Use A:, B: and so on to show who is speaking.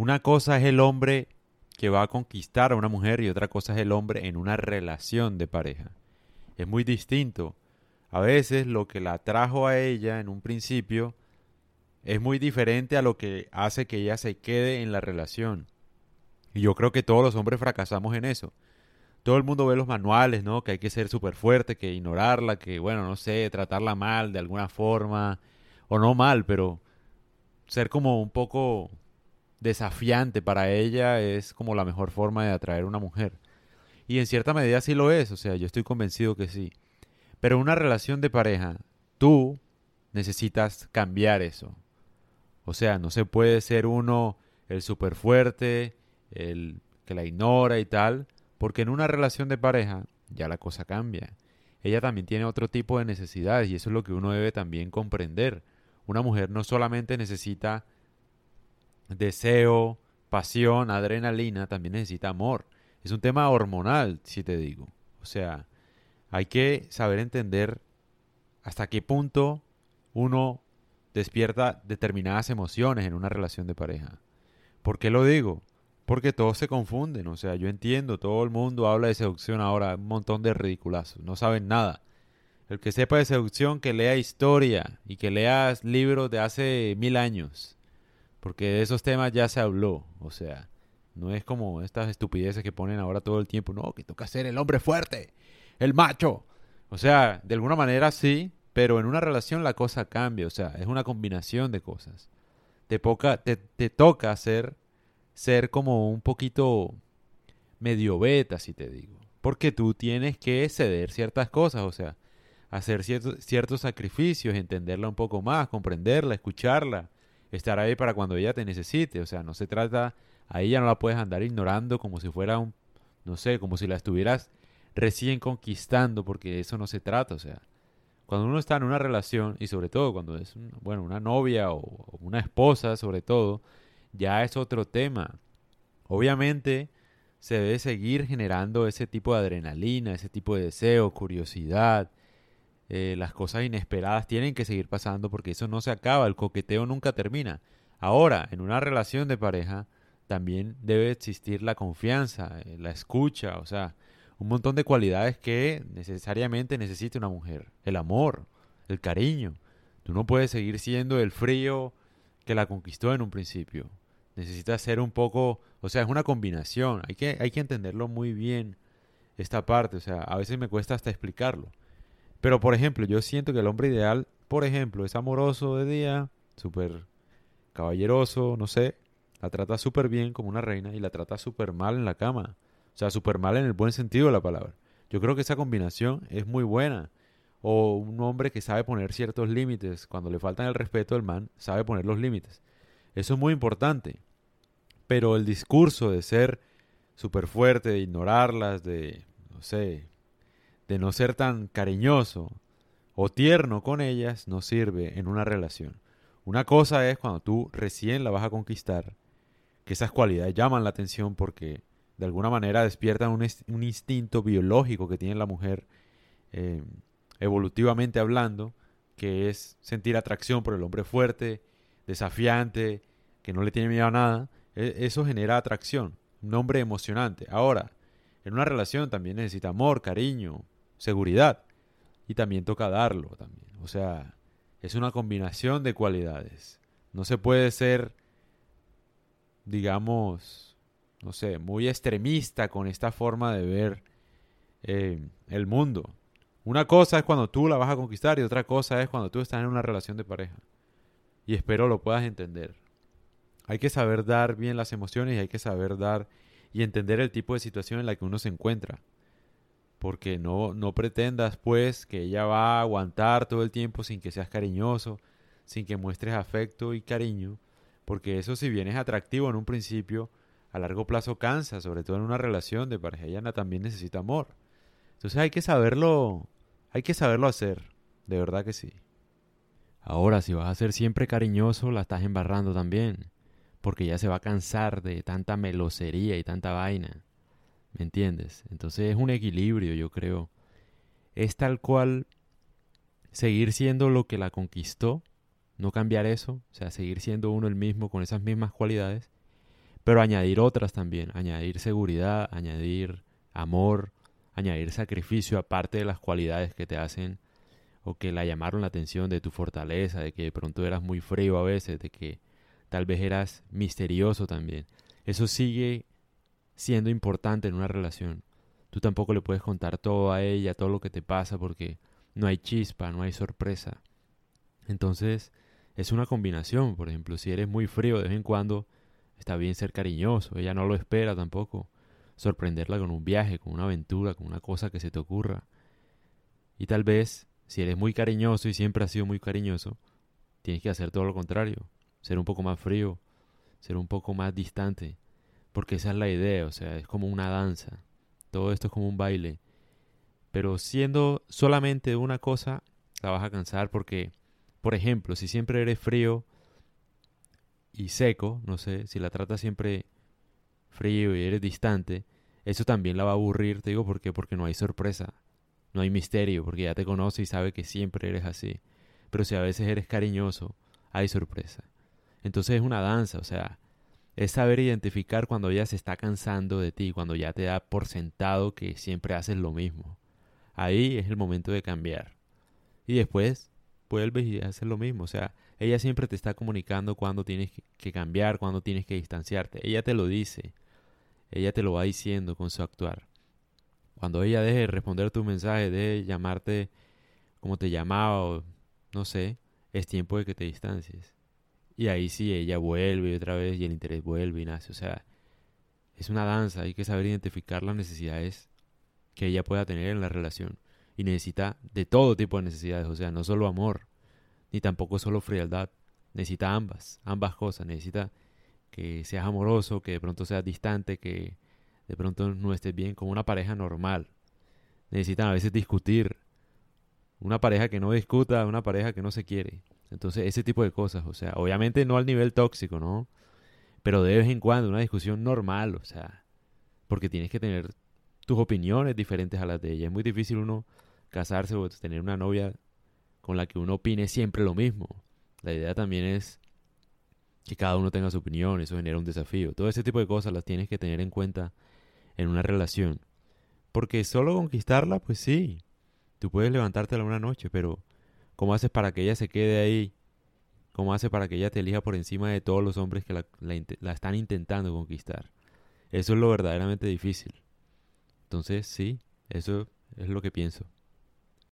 A: Una cosa es el hombre que va a conquistar a una mujer y otra cosa es el hombre en una relación de pareja. Es muy distinto. A veces lo que la atrajo a ella en un principio es muy diferente a lo que hace que ella se quede en la relación. Y yo creo que todos los hombres fracasamos en eso. Todo el mundo ve los manuales, ¿no? Que hay que ser súper fuerte, que ignorarla, que, bueno, no sé, tratarla mal de alguna forma, o no mal, pero ser como un poco desafiante para ella es como la mejor forma de atraer a una mujer. Y en cierta medida sí lo es, o sea, yo estoy convencido que sí. Pero en una relación de pareja, tú necesitas cambiar eso. O sea, no se puede ser uno el súper fuerte, el que la ignora y tal, porque en una relación de pareja ya la cosa cambia. Ella también tiene otro tipo de necesidades y eso es lo que uno debe también comprender. Una mujer no solamente necesita deseo, pasión, adrenalina, también necesita amor. Es un tema hormonal, si te digo. O sea, hay que saber entender hasta qué punto uno despierta determinadas emociones en una relación de pareja. ¿Por qué lo digo? Porque todos se confunden, o sea, yo entiendo, todo el mundo habla de seducción ahora, un montón de ridiculazos, no saben nada. El que sepa de seducción, que lea historia y que lea libros de hace mil años, porque de esos temas ya se habló, o sea, no es como estas estupideces que ponen ahora todo el tiempo, no, que toca ser el hombre fuerte, el macho. O sea, de alguna manera sí, pero en una relación la cosa cambia, o sea, es una combinación de cosas. Te, te, toca ser, ser como un poquito medio beta, si te digo. Porque tú tienes que ceder ciertas cosas, o sea, hacer ciertos, ciertos sacrificios, entenderla un poco más, comprenderla, escucharla, estar ahí para cuando ella te necesite. O sea, no se trata, ahí ya no la puedes andar ignorando como si fuera un, no sé, como si la estuvieras recién conquistando, porque eso no se trata, o sea, cuando uno está en una relación, y sobre todo cuando es, bueno, una novia o una esposa, sobre todo, ya es otro tema. Obviamente se debe seguir generando ese tipo de adrenalina, ese tipo de deseo, curiosidad. Eh, las cosas inesperadas tienen que seguir pasando porque eso no se acaba, el coqueteo nunca termina. Ahora, en una relación de pareja, también debe existir la confianza, eh, la escucha, o sea, un montón de cualidades que necesariamente necesita una mujer. El amor, el cariño. Tú no puedes seguir siendo el frío que la conquistó en un principio. Necesitas ser un poco, o sea, es una combinación. Hay que, hay que entenderlo muy bien esta parte. O sea, a veces me cuesta hasta explicarlo. Pero, por ejemplo, yo siento que el hombre ideal, por ejemplo, es amoroso de día, súper caballeroso, no sé, la trata súper bien como una reina y la trata súper mal en la cama. O sea, súper mal en el buen sentido de la palabra. Yo creo que esa combinación es muy buena. O un hombre que sabe poner ciertos límites. Cuando le faltan el respeto, el man sabe poner los límites. Eso es muy importante. Pero el discurso de ser súper fuerte, de ignorarlas, de, no sé, de no ser tan cariñoso o tierno con ellas, no sirve en una relación. Una cosa es cuando tú recién la vas a conquistar, que esas cualidades llaman la atención porque de alguna manera despiertan un, instinto biológico que tiene la mujer, eh, evolutivamente hablando, que es sentir atracción por el hombre fuerte, desafiante, que no le tiene miedo a nada. E, eso genera atracción, un hombre emocionante. Ahora, en una relación también necesita amor, cariño, seguridad. Y también toca darlo también. O sea, es una combinación de cualidades. No se puede ser, digamos, no sé, muy extremista con esta forma de ver eh, el mundo. Una cosa es cuando tú la vas a conquistar y otra cosa es cuando tú estás en una relación de pareja. Y espero lo puedas entender. Hay que saber dar bien las emociones y hay que saber dar y entender el tipo de situación en la que uno se encuentra. Porque no, no pretendas pues que ella va a aguantar todo el tiempo sin que seas cariñoso, sin que muestres afecto y cariño. Porque eso si bien es atractivo en un principio, a largo plazo cansa, sobre todo en una relación de pareja. Ella también necesita amor. Entonces hay que saberlo, hay que saberlo hacer, de verdad que sí. Ahora, si vas a ser siempre cariñoso, la estás embarrando también, porque ya se va a cansar de tanta melosería y tanta vaina. ¿Me entiendes? Entonces es un equilibrio, yo creo. Es tal cual seguir siendo lo que la conquistó, no cambiar eso, o sea, seguir siendo uno el mismo con esas mismas cualidades, pero añadir otras también, añadir seguridad, añadir amor, añadir sacrificio aparte de las cualidades que te hacen o que la llamaron la atención de tu fortaleza, de que de pronto eras muy frío a veces, de que tal vez eras misterioso también. Eso sigue siendo importante en una relación. Tú tampoco le puedes contar todo a ella, todo lo que te pasa, porque no hay chispa, no hay sorpresa. Entonces, es una combinación. Por ejemplo, si eres muy frío de vez en cuando, está bien ser cariñoso. Ella no lo espera tampoco. Sorprenderla con un viaje, con una aventura, con una cosa que se te ocurra. Y tal vez, si eres muy cariñoso y siempre has sido muy cariñoso, tienes que hacer todo lo contrario. Ser un poco más frío, ser un poco más distante. Porque esa es la idea, o sea, es como una danza. Todo esto es como un baile. Pero siendo solamente una cosa, la vas a cansar porque, por ejemplo, si siempre eres frío y seco, no sé, si la tratas siempre frío y eres distante, eso también la va a aburrir, te digo, ¿por qué? Porque no hay sorpresa, no hay misterio, porque ya te conoce y sabe que siempre eres así. Pero si a veces eres cariñoso, hay sorpresa. Entonces es una danza, o sea, es saber identificar cuando ella se está cansando de ti, cuando ya te da por sentado que siempre haces lo mismo. Ahí es el momento de cambiar. Y después vuelves y haces lo mismo. O sea, ella siempre te está comunicando cuando tienes que cambiar, cuando tienes que distanciarte. Ella te lo dice. Ella te lo va diciendo con su actuar. Cuando ella deje de responder tu mensaje, deje de llamarte como te llamaba o no sé, es tiempo de que te distancies. Y ahí sí, ella vuelve otra vez y el interés vuelve y nace. O sea, es una danza, hay que saber identificar las necesidades que ella pueda tener en la relación. Y necesita de todo tipo de necesidades, o sea, no solo amor, ni tampoco solo frialdad. Necesita ambas, ambas cosas. Necesita que seas amoroso, que de pronto seas distante, que de pronto no estés bien como una pareja normal. Necesitan a veces discutir. Una pareja que no discuta, una pareja que no se quiere. Entonces, ese tipo de cosas, o sea, obviamente no al nivel tóxico, ¿no? Pero de vez en cuando, una discusión normal, o sea, porque tienes que tener tus opiniones diferentes a las de ella. Es muy difícil uno casarse o tener una novia con la que uno opine siempre lo mismo. La idea también es que cada uno tenga su opinión, eso genera un desafío. Todo ese tipo de cosas las tienes que tener en cuenta en una relación. Porque solo conquistarla, pues sí, tú puedes levantártela una noche, pero ¿Cómo haces para que ella se quede ahí? ¿Cómo haces para que ella te elija por encima de todos los hombres que la, están intentando conquistar? Eso es lo verdaderamente difícil. Entonces, sí, eso es lo que pienso.